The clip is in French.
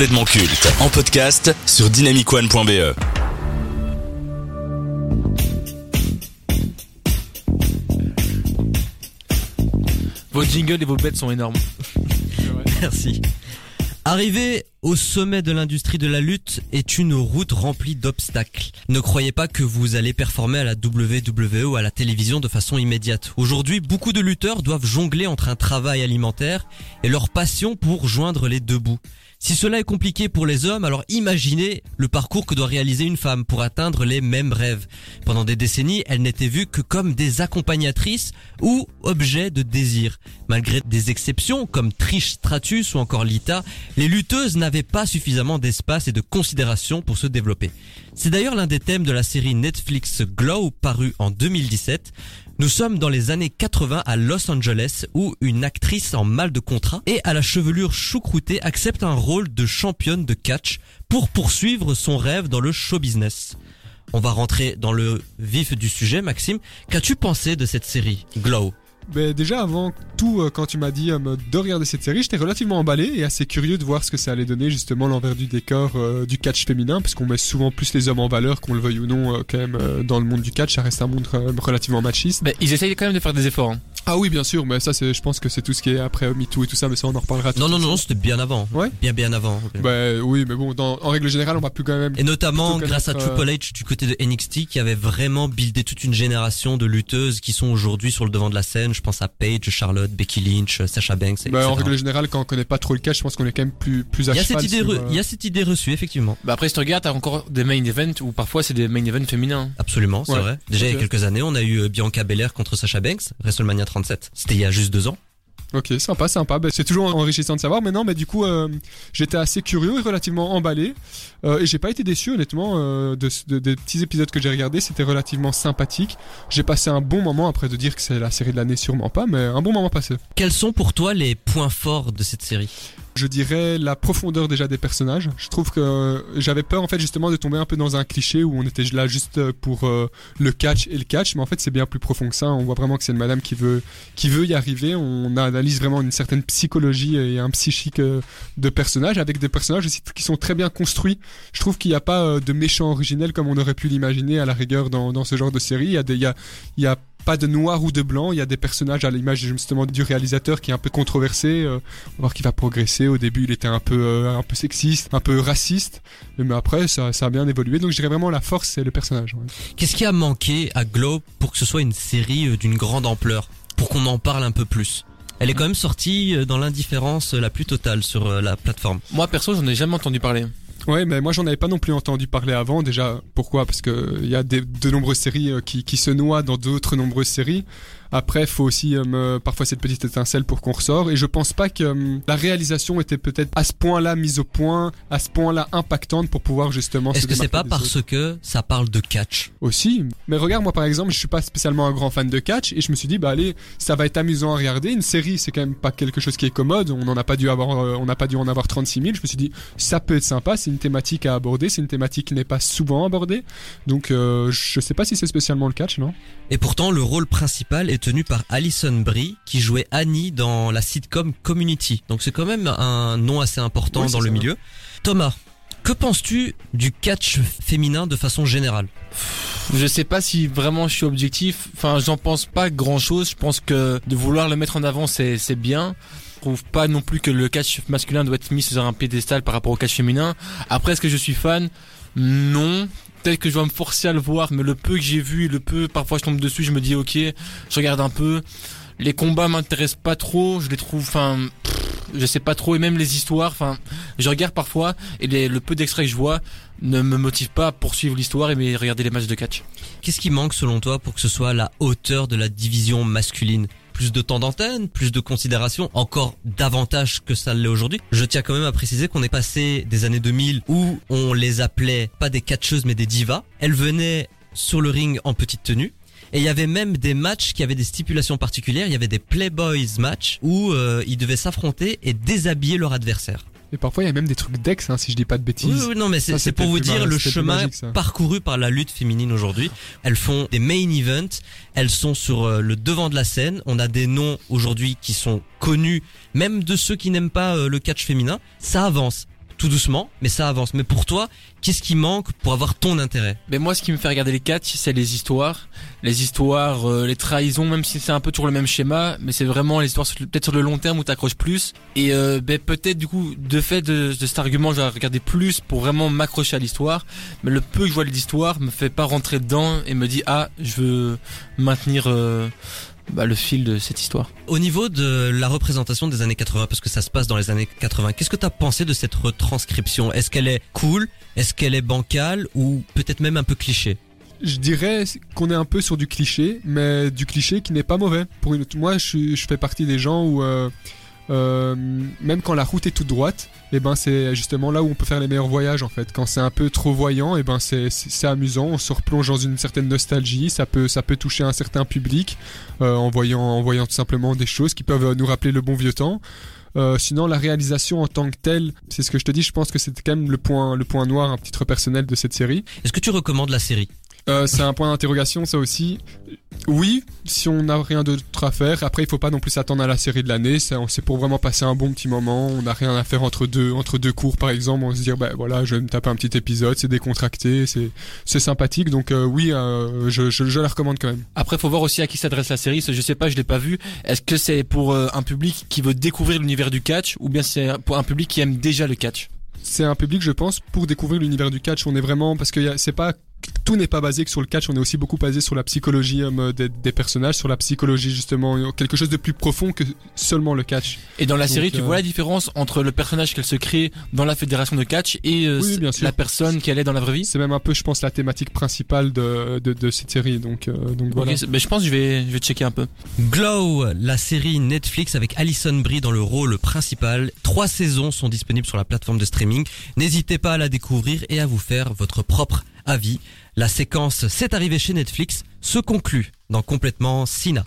complètement culte en podcast sur dynamicone.be. Vos jingles et vos bêtes sont énormes. Merci. Arriver au sommet de l'industrie de la lutte est une route remplie d'obstacles. Ne croyez pas que vous allez performer à la WWE ou à la télévision de façon immédiate. Aujourd'hui, beaucoup de lutteurs doivent jongler entre un travail alimentaire et leur passion pour joindre les deux bouts. Si cela est compliqué pour les hommes, alors imaginez le parcours que doit réaliser une femme pour atteindre les mêmes rêves. Pendant des décennies, elles n'étaient vues que comme des accompagnatrices ou objets de désir. Malgré des exceptions comme Trish Stratus ou encore Lita, les lutteuses n'avaient pas suffisamment d'espace et de considération pour se développer. C'est d'ailleurs l'un des thèmes de la série Netflix Glow parue en 2017. Nous sommes dans les années 80 à Los Angeles où une actrice en mal de contrat et à la chevelure choucroutée accepte un rôle de championne de catch pour poursuivre son rêve dans le show business. On va rentrer dans le vif du sujet, Maxime. Qu'as-tu pensé de cette série, Glow? Ben déjà avant tout, euh, quand tu m'as dit euh, de regarder cette série, j'étais relativement emballé et assez curieux de voir ce que ça allait donner justement l'envers du décor euh, du catch féminin, parce qu'on met souvent plus les hommes en valeur, qu'on le veuille ou non, quand même dans le monde du catch, ça reste un monde relativement machiste. Mais ils essayent quand même de faire des efforts. hein. Ah oui, bien sûr, mais ça, c'est, je pense que c'est tout ce qui est après euh, MeToo et tout ça, mais ça, on en reparlera. tout Non, non, non, c'était bien avant. Ouais. Bien, bien avant. Bah oui, mais bon, dans- en règle générale, on va plus quand même. Et notamment grâce à Triple H du côté de NXT qui avait vraiment buildé toute une génération de lutteuses qui sont aujourd'hui sur le devant de la scène. Je pense à Paige, Charlotte, Becky Lynch, Sasha Banks, etc. Bah, en règle générale, quand on connaît pas trop le catch, je pense qu'on est quand même plus, plus à il y a cheval cette idée, euh, il y a cette idée reçue effectivement. Bah après, si tu regardes, t'as encore des main events où parfois c'est des main events féminins. Absolument, c'est Ouais. vrai. Déjà il y a quelques années, on a eu euh, Bianca Belair contre Sasha Banks, WrestleMania 37. C'était il y a juste deux ans. Ok, sympa, sympa. Ben, c'est toujours enrichissant de savoir. Mais non, mais du coup, euh, j'étais assez curieux et relativement emballé. Euh, et j'ai pas été déçu, honnêtement, euh, de, de- des petits épisodes que j'ai regardés. C'était relativement sympathique. J'ai passé un bon moment, après de dire que c'est la série de l'année, sûrement pas, mais un bon moment passé. Quels sont pour toi les points forts de cette série? Je dirais la profondeur déjà des personnages. Je trouve que euh, j'avais peur, en fait, justement, de tomber un peu dans un cliché où on était là juste pour euh, le catch et le catch. Mais en fait, c'est bien plus profond que ça. On voit vraiment que c'est une madame qui veut, qui veut y arriver. On analyse vraiment une certaine psychologie et un psychique euh, de personnages avec des personnages aussi qui sont très bien construits. Je trouve qu'il n'y a pas euh, de méchants originels comme on aurait pu l'imaginer à la rigueur dans, dans ce genre de série. Il y a des, il y a, il y a pas de noir ou de blanc, il y a des personnages à l'image justement du réalisateur qui est un peu controversé, euh, on va voir qu'il va progresser. Au début, il était un peu euh, un peu sexiste, un peu raciste, mais après ça, ça a bien évolué. Donc je dirais vraiment la force c'est le personnage. ouais. Qu'est-ce qui a manqué à Globe pour que ce soit une série euh, d'une grande ampleur? Pour qu'on en parle un peu plus Elle est quand même sortie dans l'indifférence la plus totale sur la plateforme. Moi perso, j'en ai jamais entendu parler. Ouais, mais moi j'en avais pas non plus entendu parler avant. Déjà, pourquoi? Parce que il y a des, de nombreuses séries euh, qui, qui se noient dans d'autres nombreuses séries. Après, faut aussi euh, me- parfois cette petite étincelle pour qu'on ressort. Et je pense pas que euh, la réalisation était peut-être à ce point-là mise au point, à ce point-là impactante pour pouvoir justement. Est-ce que c'est pas autres. parce que ça parle de catch? Aussi. Mais regarde, moi par exemple, je suis pas spécialement un grand fan de catch et je me suis dit, bah allez, ça va être amusant à regarder. Une série, c'est quand même pas quelque chose qui est commode. On n'en a pas dû avoir, euh, on n'a pas dû en avoir 36 000. Je me suis dit, ça peut être sympa. C'est une thématique à aborder. C'est une thématique qui n'est pas souvent abordée. Donc, euh, je sais pas si c'est spécialement le catch, non? Et pourtant, le rôle principal est tenu par Alison Brie, qui jouait Annie dans la sitcom Community. Donc c'est quand même un nom assez important Oui, dans le ça. milieu. Thomas, que penses-tu du catch féminin de façon générale? Je sais pas si vraiment je suis objectif. Enfin, j'en pense pas grand chose. Je pense que de vouloir le mettre en avant, c'est c'est bien. Je trouve pas non plus que le catch masculin doit être mis sur un piédestal par rapport au catch féminin. Après, est-ce que je suis fan? Non. Peut-être que je dois me forcer à le voir, mais le peu que j'ai vu, le peu, parfois je tombe dessus, je me dis ok, je regarde un peu. Les combats m'intéressent pas trop, je les trouve, enfin, je sais pas trop, et même les histoires, enfin, je regarde parfois, et le peu d'extraits que je vois ne me motive pas à poursuivre l'histoire et regarder les matchs de catch. Qu'est-ce qui manque selon toi pour que ce soit la hauteur de la division masculine? Plus de temps d'antenne, plus de considération, encore davantage que ça l'est aujourd'hui. Je tiens quand même à préciser qu'on est passé des années 2000 où on les appelait pas des catcheuses mais des divas. Elles venaient sur le ring en petite tenue. Et il y avait même des matchs qui avaient des stipulations particulières. Il y avait des Playboys matchs où euh, ils devaient s'affronter et déshabiller leur adversaire. Et parfois, il y a même des trucs d'ex, hein, si je dis pas de bêtises. Oui, oui, non, mais c'est Ça, c'est c'était pour vous dire le chemin magique, parcouru par la lutte féminine aujourd'hui. Elles font des main events, elles sont sur euh, le devant de la scène. On a des noms aujourd'hui qui sont connus, même de ceux qui n'aiment pas euh, le catch féminin. Ça avance. Tout doucement, mais ça avance. Mais pour toi, qu'est-ce qui manque pour avoir ton intérêt? Mais moi, ce qui me fait regarder les catchs, c'est les histoires, les histoires, euh, les trahisons, même si c'est un peu toujours le même schéma, mais c'est vraiment les histoires peut-être sur le long terme où t'accroches plus. Et euh, ben, peut-être du coup, de fait de, de cet argument, je vais regarder plus pour vraiment m'accrocher à l'histoire. Mais le peu que je vois de l'histoire me fait pas rentrer dedans et me dit ah, je veux maintenir euh, bah, le fil de cette histoire. Au niveau de la représentation des années 80, parce que ça se passe dans les années 80, qu'est-ce que t'as pensé de cette retranscription? Est-ce qu'elle est cool? Est-ce qu'elle est bancale? Ou peut-être même un peu cliché? Je dirais qu'on est un peu sur du cliché, mais du cliché qui n'est pas mauvais. Pour une, moi, je fais partie des gens où euh, euh, même quand la route est toute droite, et ben c'est justement là où on peut faire les meilleurs voyages en fait. Quand c'est un peu trop voyant, et ben c'est c'est c'est amusant, on se replonge dans une certaine nostalgie, ça peut ça peut toucher un certain public euh, en voyant en voyant tout simplement des choses qui peuvent nous rappeler le bon vieux temps. Euh, sinon, la réalisation en tant que telle, c'est ce que je te dis. Je pense que c'était quand même le point, le point noir, un titre personnel de cette série. Est-ce que tu recommandes la série? Euh, c'est un point d'interrogation, ça aussi. Oui, si on n'a rien d'autre à faire. Après, il faut pas non plus s'attendre à la série de l'année. C'est pour vraiment passer un bon petit moment. On n'a rien à faire entre deux, entre deux cours, par exemple. On se dire, bah voilà, je vais me taper un petit épisode. C'est décontracté, c'est, sympathique. Donc euh, oui, euh, je, je, je la recommande quand même. Après, faut voir aussi à qui s'adresse la série. Je sais pas, je l'ai pas vu. Est-ce que c'est pour euh, un public qui veut découvrir l'univers du catch ou bien c'est pour un public qui aime déjà le catch? C'est un public, je pense, pour découvrir l'univers du catch. On est vraiment parce que c'est pas tout n'est pas basé que sur le catch, on est aussi beaucoup basé sur la psychologie euh, des, des personnages, sur la psychologie justement, quelque chose de plus profond que seulement le catch. Et dans la Donc, série, tu euh, vois la différence entre le personnage qu'elle se crée dans la fédération de catch et euh, Oui, bien sûr. la personne qu'elle est dans la vraie vie C'est même un peu, je pense, la thématique principale de, de, de cette série. Donc, euh, donc voilà. C'est- ben, je pense que je vais, je vais checker un peu. Glow, la série Netflix avec Alison Brie dans le rôle principal. Trois saisons sont disponibles sur la plateforme de streaming. N'hésitez pas à la découvrir et à vous faire votre propre avis. La séquence C'est arrivé chez Netflix se conclut dans Complètement Sina.